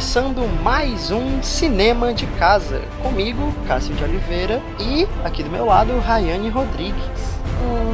Começando mais um Cinema de Casa, comigo, Cássio de Oliveira, e aqui do meu lado, Rayane Rodrigues.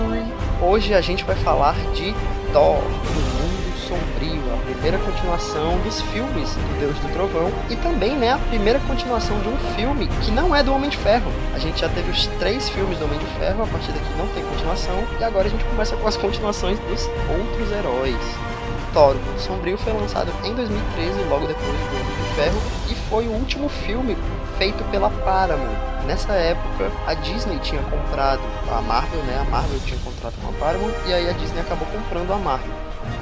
Oi. Hoje a gente vai falar de Thor, o Mundo Sombrio, a primeira continuação dos filmes do Deus do Trovão e também né, a primeira continuação de um filme que não é do Homem de Ferro. A gente já teve os três filmes do Homem de Ferro, a partir daqui não tem continuação, e agora a gente começa com as continuações dos outros heróis. Thor, o Mundo Sombrio foi lançado em 2013, logo depois do Homem de Ferro, e foi o último filme feito pela Paramount. Nessa época, a Disney tinha comprado a Marvel, né? A Marvel tinha contrato com a Paramount, e aí a Disney acabou comprando a Marvel.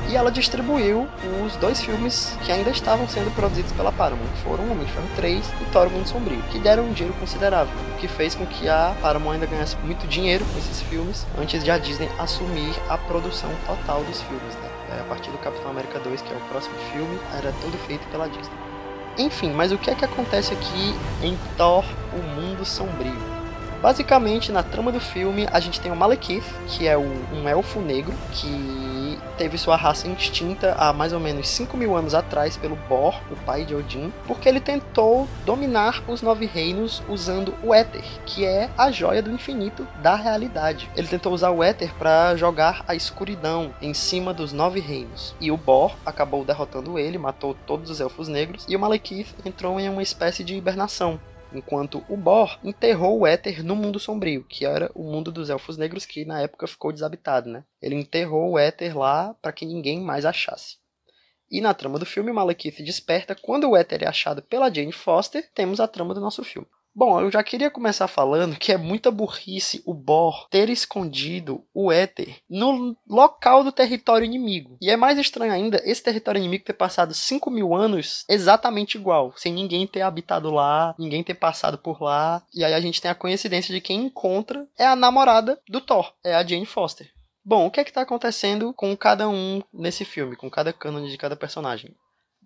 E ela distribuiu os dois filmes que ainda estavam sendo produzidos pela Paramount, que foram Homem de Ferro 3 e Thor, o Mundo Sombrio, que deram um dinheiro considerável, o que fez com que a Paramount ainda ganhasse muito dinheiro com esses filmes, antes de a Disney assumir a produção total dos filmes, né? É, a partir do Capitão América 2, que é o próximo filme, era tudo feito pela Disney. Enfim, mas o que é que acontece aqui em Thor, o Mundo Sombrio? Basicamente, na trama do filme, a gente tem o Malekith, que é um elfo negro que teve sua raça extinta há mais ou menos 5 mil anos atrás pelo Bor, o pai de Odin, porque ele tentou dominar os nove reinos usando o Éter, que é a joia do infinito da realidade. Ele tentou usar o Éter para jogar a escuridão em cima dos nove reinos. E o Bor acabou derrotando ele, matou todos os elfos negros, e o Malekith entrou em uma espécie de hibernação enquanto o Bor enterrou o Éter no mundo sombrio, que era o mundo dos elfos negros que na época ficou desabitado, né? Ele enterrou o Éter lá para que ninguém mais achasse. E na trama do filme, Malekith desperta quando o Éter é achado pela Jane Foster, temos a trama do nosso filme. Bom, eu já queria começar falando que é muita burrice o Bor ter escondido o Éter no local do território inimigo. E é mais estranho ainda esse território inimigo ter passado 5 mil anos exatamente igual, sem ninguém ter habitado lá, ninguém ter passado por lá. E aí a gente tem a coincidência de quem encontra é a namorada do Thor, é a Jane Foster. Bom, o que é que tá acontecendo com cada um nesse filme, com cada cânone de cada personagem?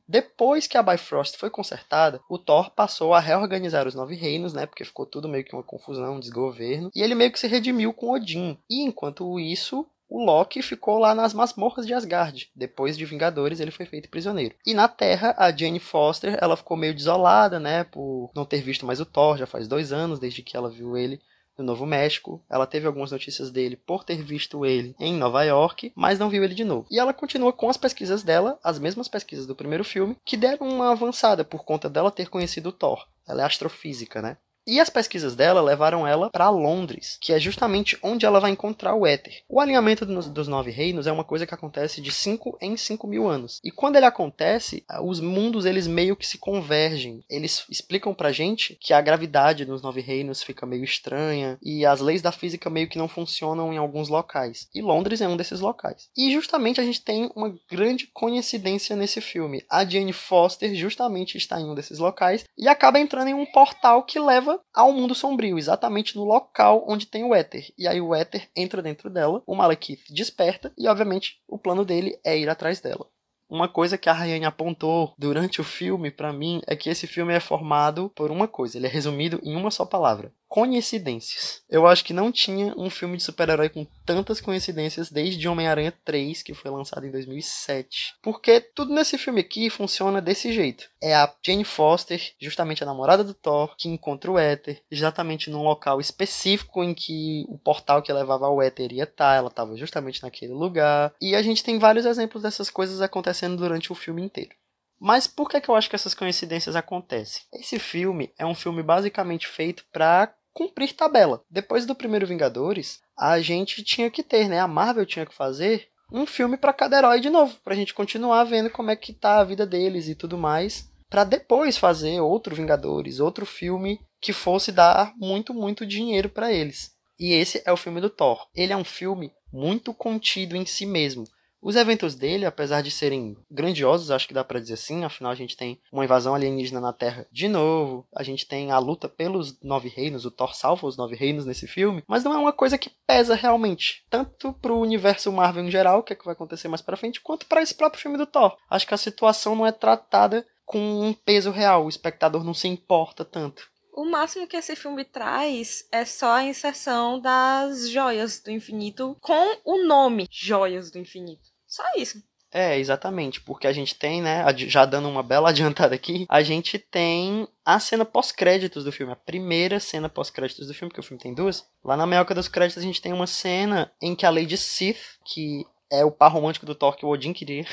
Depois que a Bifrost foi consertada, o Thor passou a reorganizar os nove reinos, né? Porque ficou tudo meio que uma confusão, um desgoverno. E ele meio que se redimiu com Odin. E enquanto isso, o Loki ficou lá nas masmorras de Asgard. Depois de Vingadores, ele foi feito prisioneiro. E na Terra, a Jane Foster, ela ficou meio desolada, né? Por não ter visto mais o Thor, já faz dois anos desde que ela viu ele no Novo México. Ela teve algumas notícias dele por ter visto ele em Nova York, mas não viu ele de novo. E ela continua com as pesquisas dela, as mesmas pesquisas do primeiro filme, que deram uma avançada por conta dela ter conhecido o Thor. Ela é astrofísica, né? E as pesquisas dela levaram ela para Londres, que é justamente onde ela vai encontrar o Éter. O alinhamento dos nove reinos é uma coisa que acontece de 5 em 5 mil anos. E quando ele acontece, os mundos eles meio que se convergem. Eles explicam pra gente que a gravidade nos nove reinos fica meio estranha e as leis da física meio que não funcionam em alguns locais. E Londres é um desses locais. E justamente a gente tem uma grande coincidência nesse filme. A Jane Foster justamente está em um desses locais e acaba entrando em um portal que leva ao mundo sombrio, exatamente no local onde tem o éter. E aí o éter entra dentro dela, o Malekith desperta e, obviamente, o plano dele é ir atrás dela. Uma coisa que a Rayane apontou durante o filme para mim é que esse filme é formado por uma coisa, ele é resumido em uma só palavra: coincidências. Eu acho que não tinha um filme de super-herói com tantas coincidências desde Homem-Aranha 3, que foi lançado em 2007. Porque tudo nesse filme aqui funciona desse jeito. É a Jane Foster, justamente a namorada do Thor, que encontra o Éter, exatamente num local específico em que o portal que levava ao Éter ia estar, ela estava justamente naquele lugar. E a gente tem vários exemplos dessas coisas acontecendo durante o filme inteiro. Mas por que, que eu acho que essas coincidências acontecem? Esse filme é um filme basicamente feito para cumprir tabela. Depois do primeiro Vingadores, a gente tinha que ter, né? A Marvel tinha que fazer um filme para cada herói de novo, pra gente continuar vendo como é que tá a vida deles e tudo mais, para depois fazer outro Vingadores, outro filme que fosse dar muito, muito dinheiro para eles. E esse é o filme do Thor. Ele é um filme muito contido em si mesmo. Os eventos dele, apesar de serem grandiosos, acho que dá para dizer assim, afinal a gente tem uma invasão alienígena na Terra de novo, a gente tem a luta pelos nove reinos, o Thor salva os nove reinos nesse filme, mas não é uma coisa que pesa realmente, tanto pro universo Marvel em geral, que, é que vai acontecer mais para frente, quanto para esse próprio filme do Thor. Acho que a situação não é tratada com um peso real, o espectador não se importa tanto. O máximo que esse filme traz é só a inserção das joias do infinito com o nome Joias do Infinito. Só isso. É, exatamente, porque a gente tem, né, já dando uma bela adiantada aqui, a gente tem a cena pós-créditos do filme, a primeira cena pós-créditos do filme, porque o filme tem duas. Lá na meioca dos créditos a gente tem uma cena em que a Lady Sith, que é o par romântico do Thor que o Odin queria,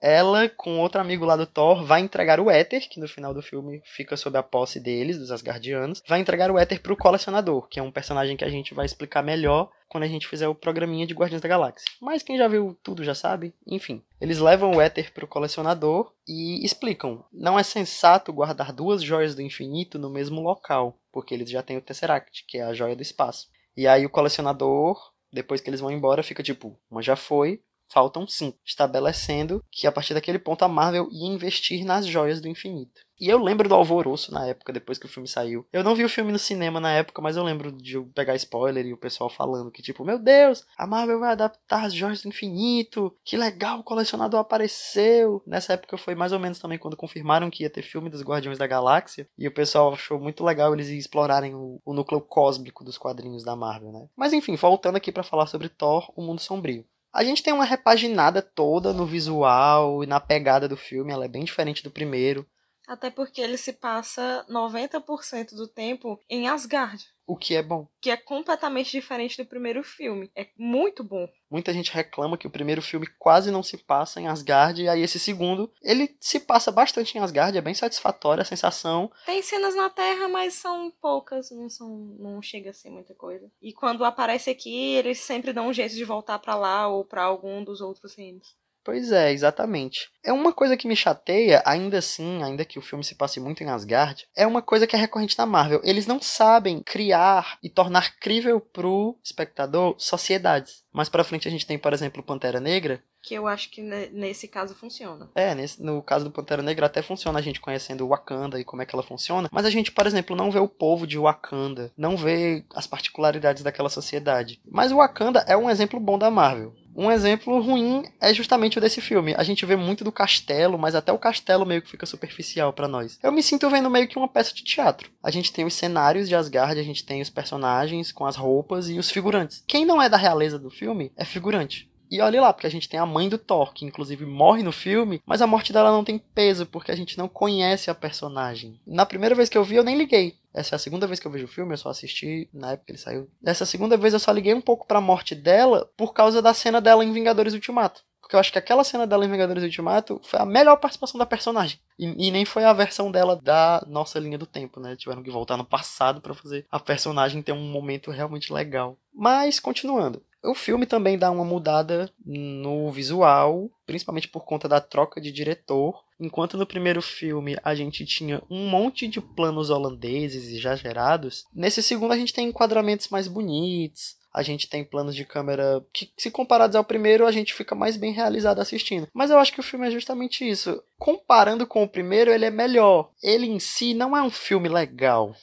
ela, com outro amigo lá do Thor, vai entregar o éter, que no final do filme fica sob a posse deles, dos Asgardianos, vai entregar o éter pro colecionador, que é um personagem que a gente vai explicar melhor quando a gente fizer o programinha de Guardiões da Galáxia. Mas quem já viu tudo já sabe. Enfim, eles levam o éter pro colecionador e explicam: não é sensato guardar duas joias do infinito no mesmo local, porque eles já têm o Tesseract, que é a joia do espaço. E aí o colecionador, depois que eles vão embora, fica tipo: uma já foi, faltam cinco, estabelecendo que a partir daquele ponto a Marvel ia investir nas joias do infinito. E eu lembro do alvoroço na época, depois que o filme saiu. Eu não vi o filme no cinema na época, mas eu lembro de pegar spoiler e o pessoal falando que, tipo, meu Deus, a Marvel vai adaptar as joias do infinito. Que legal, o colecionador apareceu. Nessa época foi mais ou menos também quando confirmaram que ia ter filme dos Guardiões da Galáxia. E o pessoal achou muito legal eles explorarem o, o núcleo cósmico dos quadrinhos da Marvel, né? Mas enfim, voltando aqui para falar sobre Thor, o Mundo Sombrio. A gente tem uma repaginada toda no visual e na pegada do filme, ela é bem diferente do primeiro. Até porque ele se passa 90% do tempo em Asgard. O que é bom. Que é completamente diferente do primeiro filme. É muito bom. Muita gente reclama que o primeiro filme quase não se passa em Asgard, e aí esse segundo, ele se passa bastante em Asgard, é bem satisfatória a sensação. Tem cenas na Terra, mas são poucas, não são não chega a ser muita coisa. E quando aparece aqui, eles sempre dão um jeito de voltar para lá ou para algum dos outros reinos. Pois é, exatamente. É uma coisa que me chateia, ainda assim, ainda que o filme se passe muito em Asgard, é uma coisa que é recorrente na Marvel. Eles não sabem criar e tornar crível pro espectador sociedades. Mais pra frente a gente tem, por exemplo, Pantera Negra, que eu acho que nesse caso funciona. É, nesse, no caso do Pantera Negra até funciona a gente conhecendo o Wakanda e como é que ela funciona, mas a gente, por exemplo, não vê o povo de Wakanda, não vê as particularidades daquela sociedade. Mas o Wakanda é um exemplo bom da Marvel. Um exemplo ruim é justamente o desse filme. A gente vê muito do castelo, mas até o castelo meio que fica superficial para nós. Eu me sinto vendo meio que uma peça de teatro. A gente tem os cenários de Asgard, a gente tem os personagens com as roupas e os figurantes. Quem não é da realeza do filme é figurante. E olhe lá, porque a gente tem a mãe do Thor, que inclusive morre no filme, mas a morte dela não tem peso, porque a gente não conhece a personagem. Na primeira vez que eu vi, eu nem liguei. Essa é a segunda vez que eu vejo o filme, eu só assisti na época que ele saiu. Dessa segunda vez eu só liguei um pouco pra morte dela por causa da cena dela em Vingadores Ultimato. Porque eu acho que aquela cena dela em Vingadores Ultimato foi a melhor participação da personagem. E, e, nem foi a versão dela da nossa linha do tempo, né? Tiveram que voltar no passado para fazer a personagem ter um momento realmente legal. Mas, continuando. O filme também dá uma mudada no visual, principalmente por conta da troca de diretor. Enquanto no primeiro filme a gente tinha um monte de planos holandeses exagerados, nesse segundo a gente tem enquadramentos mais bonitos, a gente tem planos de câmera que, se comparados ao primeiro, a gente fica mais bem realizado assistindo. Mas eu acho que o filme é justamente isso. Comparando com o primeiro, ele é melhor. Ele em si não é um filme legal.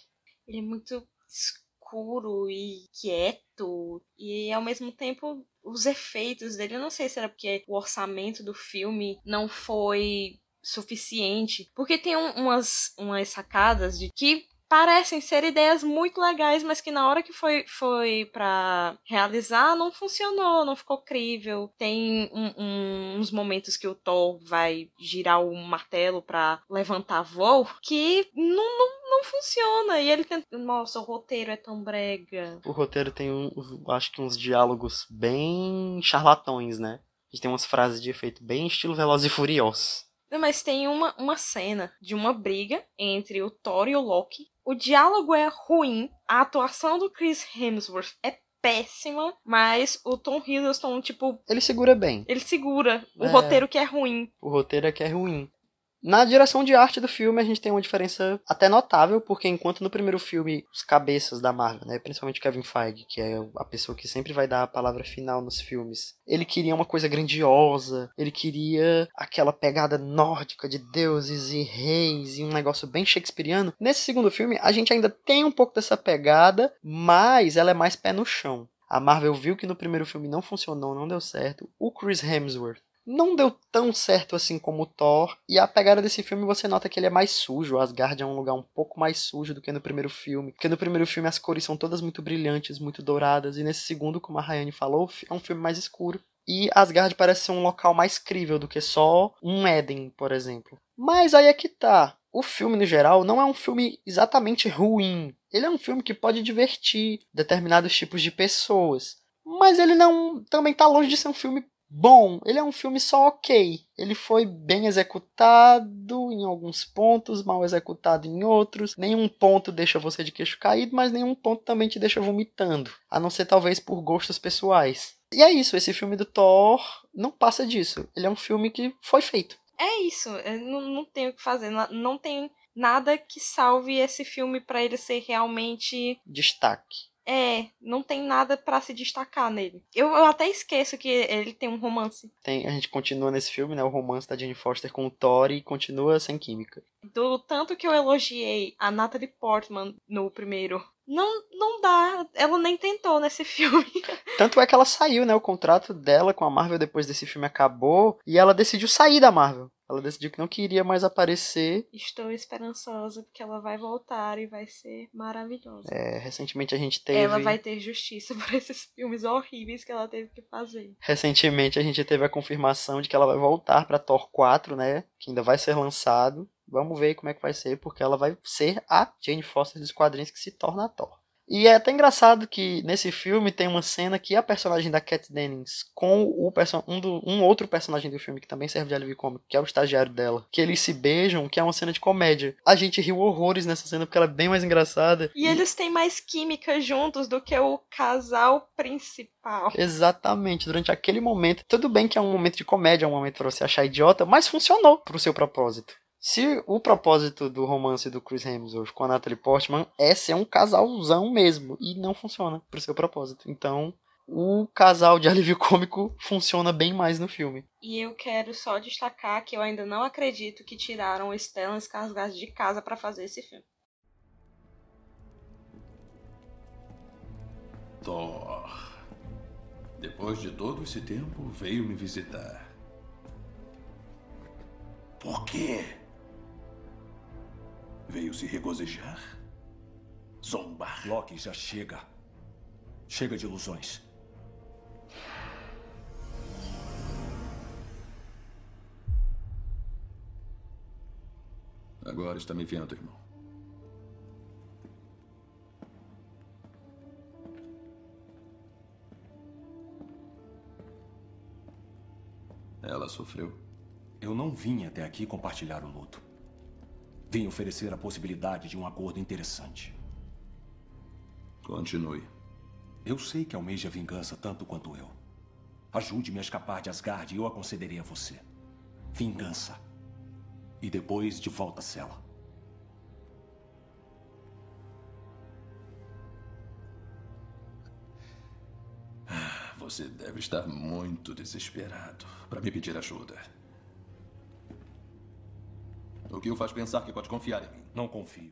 Ele é muito escuro e quieto e ao mesmo tempo os efeitos dele, eu não sei se era porque o orçamento do filme não foi suficiente, porque tem um, umas umas sacadas de que parecem ser ideias muito legais, mas que na hora que foi, foi para realizar não funcionou, não ficou crível. Tem um, um, uns momentos que o Thor vai girar o martelo para levantar voo que não, não, não funciona. E ele tenta. Nossa, o roteiro é tão brega. O roteiro tem, um, acho que, uns diálogos bem charlatões, né? A gente tem umas frases de efeito bem estilo Velozes e Furiosos. Mas tem uma, uma cena de uma briga entre o Thor e o Loki. O diálogo é ruim, a atuação do Chris Hemsworth é péssima, mas o Tom Hiddleston, tipo. Ele segura bem. Ele segura. O é... roteiro que é ruim. O roteiro é que é ruim. Na direção de arte do filme, a gente tem uma diferença até notável, porque enquanto no primeiro filme, os cabeças da Marvel, né, principalmente Kevin Feige, que é a pessoa que sempre vai dar a palavra final nos filmes, ele queria uma coisa grandiosa, ele queria aquela pegada nórdica de deuses e reis e um negócio bem shakespeariano. Nesse segundo filme, a gente ainda tem um pouco dessa pegada, mas ela é mais pé no chão. A Marvel viu que no primeiro filme não funcionou, não deu certo. O Chris Hemsworth não deu tão certo assim como o Thor. E a pegada desse filme você nota que ele é mais sujo. Asgard é um lugar um pouco mais sujo do que no primeiro filme. Porque no primeiro filme as cores são todas muito brilhantes, muito douradas. E nesse segundo, como a Rayane falou, é um filme mais escuro. e Asgard parece ser um local mais crível do que só um Éden, por exemplo. Mas aí é que tá. O filme, no geral, não é um filme exatamente ruim. Ele é um filme que pode divertir determinados tipos de pessoas. Mas ele não também tá longe de ser um filme bom. Ele é um filme só ok. Ele foi bem executado em alguns pontos, mal executado em outros. Nenhum ponto deixa você de queixo caído, mas nenhum ponto também te deixa vomitando. A não ser talvez por gostos pessoais. E é isso, esse filme do Thor não passa disso. Ele é um filme que foi feito. É isso, não, não tem o que fazer. Não, não tem nada que salve esse filme para ele ser realmente destaque. É, não tem nada para se destacar nele. Eu, eu, até esqueço que ele tem um romance. Tem, a gente continua nesse filme, né? O romance da Jane Foster com o Thor e continua sem química. Do tanto que eu elogiei a Natalie Portman no primeiro não, não dá. Ela nem tentou nesse filme. Tanto é que ela saiu, né? O contrato dela com a Marvel depois desse filme acabou e ela decidiu sair da Marvel. Ela decidiu que não queria mais aparecer. Estou esperançosa porque ela vai voltar e vai ser maravilhosa. É, recentemente a gente teve. Ela vai ter justiça por esses filmes horríveis que ela teve que fazer. Recentemente a gente teve a confirmação de que ela vai voltar para Thor 4, né? Que ainda vai ser lançado. Vamos ver como é que vai ser, porque ela vai ser a Jane Foster dos quadrinhos que se torna a Thor. E é até engraçado que nesse filme tem uma cena que a personagem da Cat Dennings com o um, do, um outro personagem do filme que também serve de alívio cômico, que é o estagiário dela, que eles se beijam, que é uma cena de comédia. A gente riu horrores nessa cena porque ela é bem mais engraçada. E, e... eles têm mais química juntos do que o casal principal. Exatamente. Durante aquele momento, tudo bem que é um momento de comédia, é um momento para você achar idiota, mas funcionou pro seu propósito. Se o propósito do romance do Chris Hemsworth com a Natalie Portman é ser um casalzão mesmo, e não funciona pro seu propósito. Então, o casal de alívio cômico funciona bem mais no filme. E eu quero só destacar que eu ainda não acredito que tiraram o Stellan Skarsgård de casa para fazer esse filme. Thor. Depois de todo esse tempo, veio me visitar. Por quê? Veio se regozijar? Zombar? Loki, já chega. Chega de ilusões. Agora está me vendo, irmão. Ela sofreu? Eu não vim até aqui compartilhar o luto. Vim oferecer a possibilidade de um acordo interessante. Continue. Eu sei que almeja vingança tanto quanto eu. Ajude-me a escapar de Asgard e eu a concederei a você. Vingança. E depois de volta à cela. Você deve estar muito desesperado para me pedir ajuda. O que o faz pensar que pode confiar em mim? Não confio.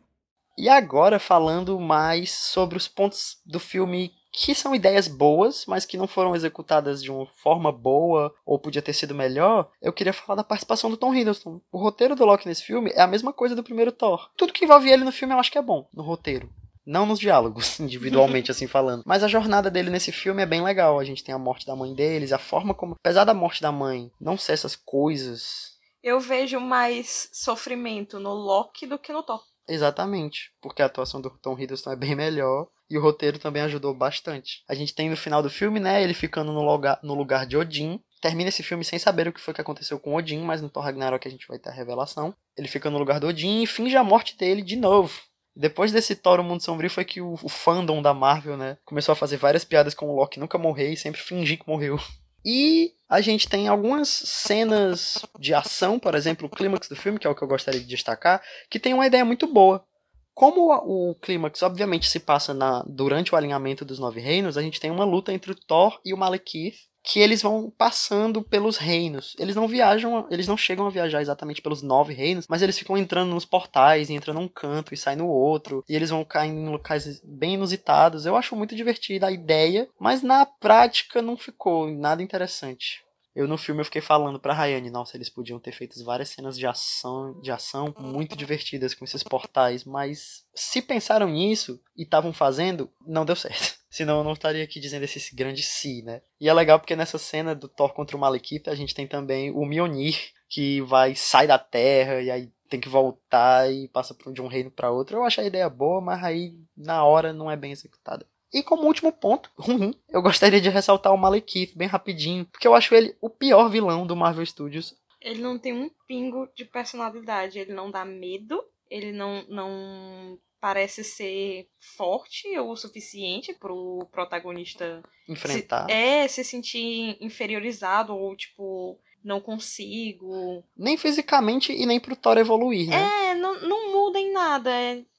E agora falando mais sobre os pontos do filme que são ideias boas, mas que não foram executadas de uma forma boa ou podia ter sido melhor, eu queria falar da participação do Tom Hiddleston. O roteiro do Loki nesse filme é a mesma coisa do primeiro Thor. Tudo que envolve ele no filme eu acho que é bom, no roteiro. Não nos diálogos, individualmente assim falando. Mas a jornada dele nesse filme é bem legal. A gente tem a morte da mãe deles, a forma como. Apesar da morte da mãe não ser essas coisas eu vejo mais sofrimento no Loki do que no Thor. Exatamente, porque a atuação do Tom Hiddleston é bem melhor e o roteiro também ajudou bastante. A gente tem no final do filme, né, ele ficando no lugar, no lugar de Odin. Termina esse filme sem saber o que foi que aconteceu com Odin, mas no Thor Ragnarok a gente vai ter a revelação. Ele fica no lugar do Odin e finge a morte dele de novo. Depois desse Thor, o Mundo Sombrio, foi que o, o fandom da Marvel, né, começou a fazer várias piadas com o Loki nunca morrer e sempre fingir que morreu. E a gente tem algumas cenas de ação, por exemplo, o clímax do filme, que é o que eu gostaria de destacar, que tem uma ideia muito boa. Como o clímax, obviamente, se passa na, durante o alinhamento dos Nove Reinos, a gente tem uma luta entre o Thor e o Malekith, que eles vão passando pelos reinos. Eles não viajam, eles não chegam a viajar exatamente pelos nove reinos, mas eles ficam entrando nos portais, entrando num canto e saem no outro, e eles vão caindo em locais bem inusitados. Eu acho muito divertida a ideia, mas na prática não ficou nada interessante. Eu no filme eu fiquei falando pra Rayane, nossa, eles podiam ter feito várias cenas de ação, de ação muito divertidas com esses portais, mas se pensaram nisso e estavam fazendo, não deu certo. Senão eu não estaria aqui dizendo esse grande si, né? E é legal porque nessa cena do Thor contra o Malekith, a gente tem também o Mjolnir, que vai, sai da Terra e aí tem que voltar e passa de um reino para outro. Eu acho a ideia boa, mas aí na hora não é bem executada. E como último ponto, ruim, eu gostaria de ressaltar o Malekith bem rapidinho, porque eu acho ele o pior vilão do Marvel Studios. Ele não tem um pingo de personalidade, ele não dá medo, ele não, não parece ser forte ou o suficiente pro protagonista enfrentar. Se, é, se sentir inferiorizado ou tipo não consigo. Nem fisicamente e nem pro Thor evoluir, né? É, não, não muda em nada.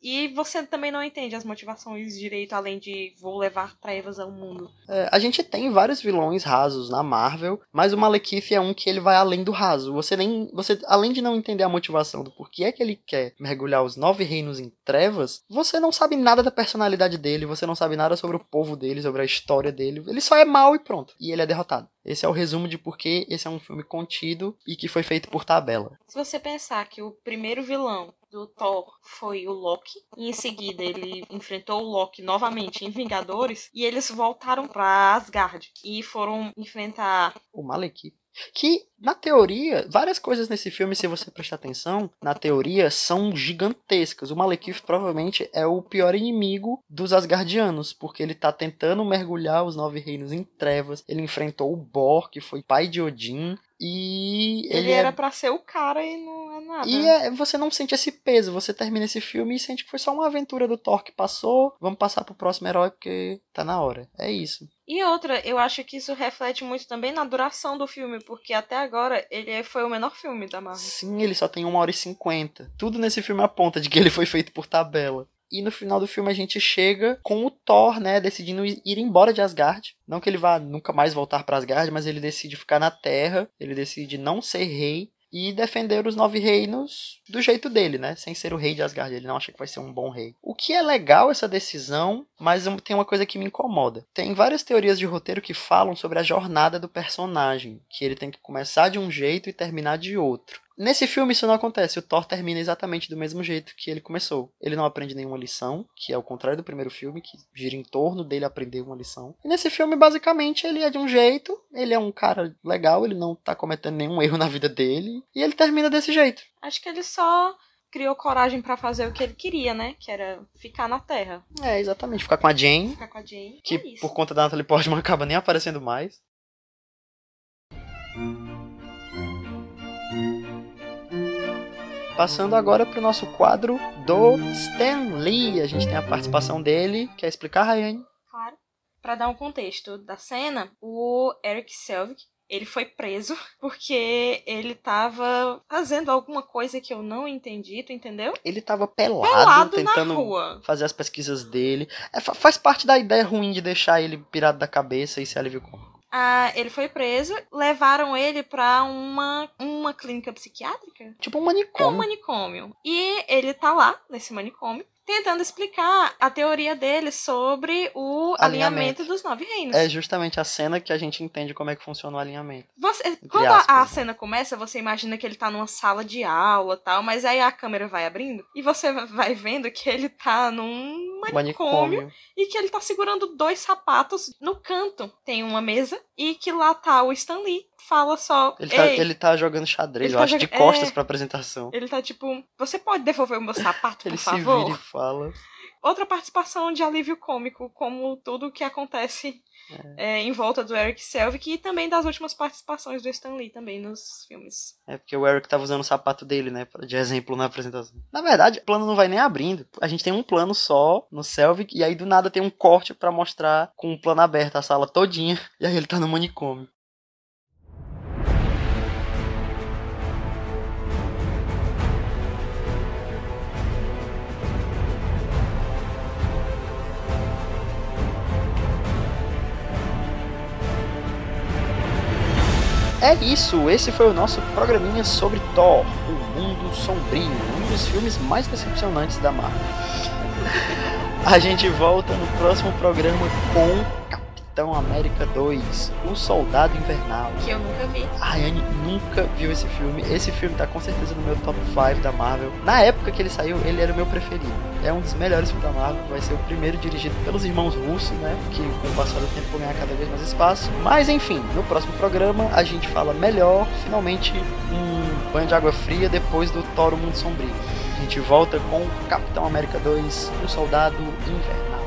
E você também não entende as motivações direito, além de vou levar trevas ao mundo. É, a gente tem vários vilões rasos na Marvel, mas o Malekith é um que ele vai além do raso. Você nem. Você, além de não entender a motivação do porquê é que ele quer mergulhar os nove reinos em trevas, você não sabe nada da personalidade dele, você não sabe nada sobre o povo dele, sobre a história dele. Ele só é mal e pronto. E ele é derrotado. Esse é o resumo de por que esse é um filme contido e que foi feito por tabela. Se você pensar que o primeiro vilão do Thor foi o Loki. E em seguida ele enfrentou o Loki novamente em Vingadores. E eles voltaram para Asgard e foram enfrentar o Malekith. Que, na teoria, várias coisas nesse filme, se você prestar atenção, na teoria, são gigantescas. O Malekith provavelmente é o pior inimigo dos Asgardianos, porque ele tá tentando mergulhar os Nove Reinos em trevas. Ele enfrentou o Bor, que foi pai de Odin. E ele, ele era é... para ser o cara e não é nada. E é, você não sente esse peso. Você termina esse filme e sente que foi só uma aventura do Thor que passou. Vamos passar pro próximo herói porque tá na hora. É isso. E outra, eu acho que isso reflete muito também na duração do filme, porque até agora ele foi o menor filme da Marvel. Sim, ele só tem uma hora e cinquenta. Tudo nesse filme aponta de que ele foi feito por tabela. E no final do filme a gente chega com o Thor, né, decidindo ir embora de Asgard. Não que ele vá nunca mais voltar para Asgard, mas ele decide ficar na Terra, ele decide não ser rei e defender os nove reinos do jeito dele, né? Sem ser o rei de Asgard. Ele não acha que vai ser um bom rei. O que é legal essa decisão, mas tem uma coisa que me incomoda. Tem várias teorias de roteiro que falam sobre a jornada do personagem, que ele tem que começar de um jeito e terminar de outro. Nesse filme isso não acontece. O Thor termina exatamente do mesmo jeito que ele começou. Ele não aprende nenhuma lição, que é o contrário do primeiro filme, que gira em torno dele aprender uma lição. E nesse filme, basicamente, ele é de um jeito, ele é um cara legal, ele não tá cometendo nenhum erro na vida dele, e ele termina desse jeito. Acho que ele só criou coragem para fazer o que ele queria, né? Que era ficar na Terra. É, exatamente. Ficar com a Jane. Ficar com a Jane. Que é por conta da Natalie Portman acaba nem aparecendo mais. Passando agora para o nosso quadro do Stan Lee. A gente tem a participação dele. Quer explicar, Rayane? Claro. Para dar um contexto da cena, o Eric Selvig ele foi preso porque ele tava fazendo alguma coisa que eu não entendi, tu entendeu? Ele tava pelado, pelado tentando fazer as pesquisas dele. É, faz parte da ideia ruim de deixar ele pirado da cabeça e se cômico. Ah, ele foi preso, levaram ele pra uma, uma clínica psiquiátrica. Tipo um manicômio. É um manicômio. E ele tá lá, nesse manicômio, tentando explicar a teoria dele sobre o alinhamento. alinhamento. dos nove reinos. É justamente a cena que a gente entende como é que funciona o alinhamento. Você, quando a, a, cena começa, você imagina que ele tá numa sala de aula tal, mas aí a câmera vai abrindo e você vai vendo que ele tá num manicômio, manicômio. e que ele tá segurando dois sapatos no canto. Tem uma mesa e que lá tá o Stan Lee fala só. Ele tá, ele tá jogando xadrez, eu tá acho, de costas é... pra apresentação. Ele tá tipo, você pode devolver o meu sapato, por favor? Ele se vira e fala. Outra participação de alívio cômico, como tudo o que acontece é. É, em volta do Eric Selvig e também das últimas participações do Stan Lee também nos filmes. É porque o Eric tava usando o sapato dele, né, de exemplo na apresentação. Na verdade, o plano não vai nem abrindo. A gente tem um plano só no Selvig e aí do nada tem um corte para mostrar com o um plano aberto a sala todinha e aí ele tá no manicômio. É isso, esse foi o nosso programinha sobre Thor, o Mundo Sombrio, um dos filmes mais decepcionantes da Marvel. A gente volta no próximo programa com Capitão América 2, O Soldado Invernal. Que eu nunca vi. A Anne nunca viu esse filme. Esse filme tá com certeza no meu top 5 da Marvel. Na época que ele saiu, ele era o meu preferido. É um dos melhores filmes da Marvel. Vai ser o primeiro dirigido pelos irmãos russos, né? Que com o passar do tempo vão ganhar cada vez mais espaço. Mas enfim, no próximo programa a gente fala melhor, finalmente, um banho de água fria depois do Thor o Mundo Sombrio. A gente volta com Capitão América 2, O Soldado Invernal.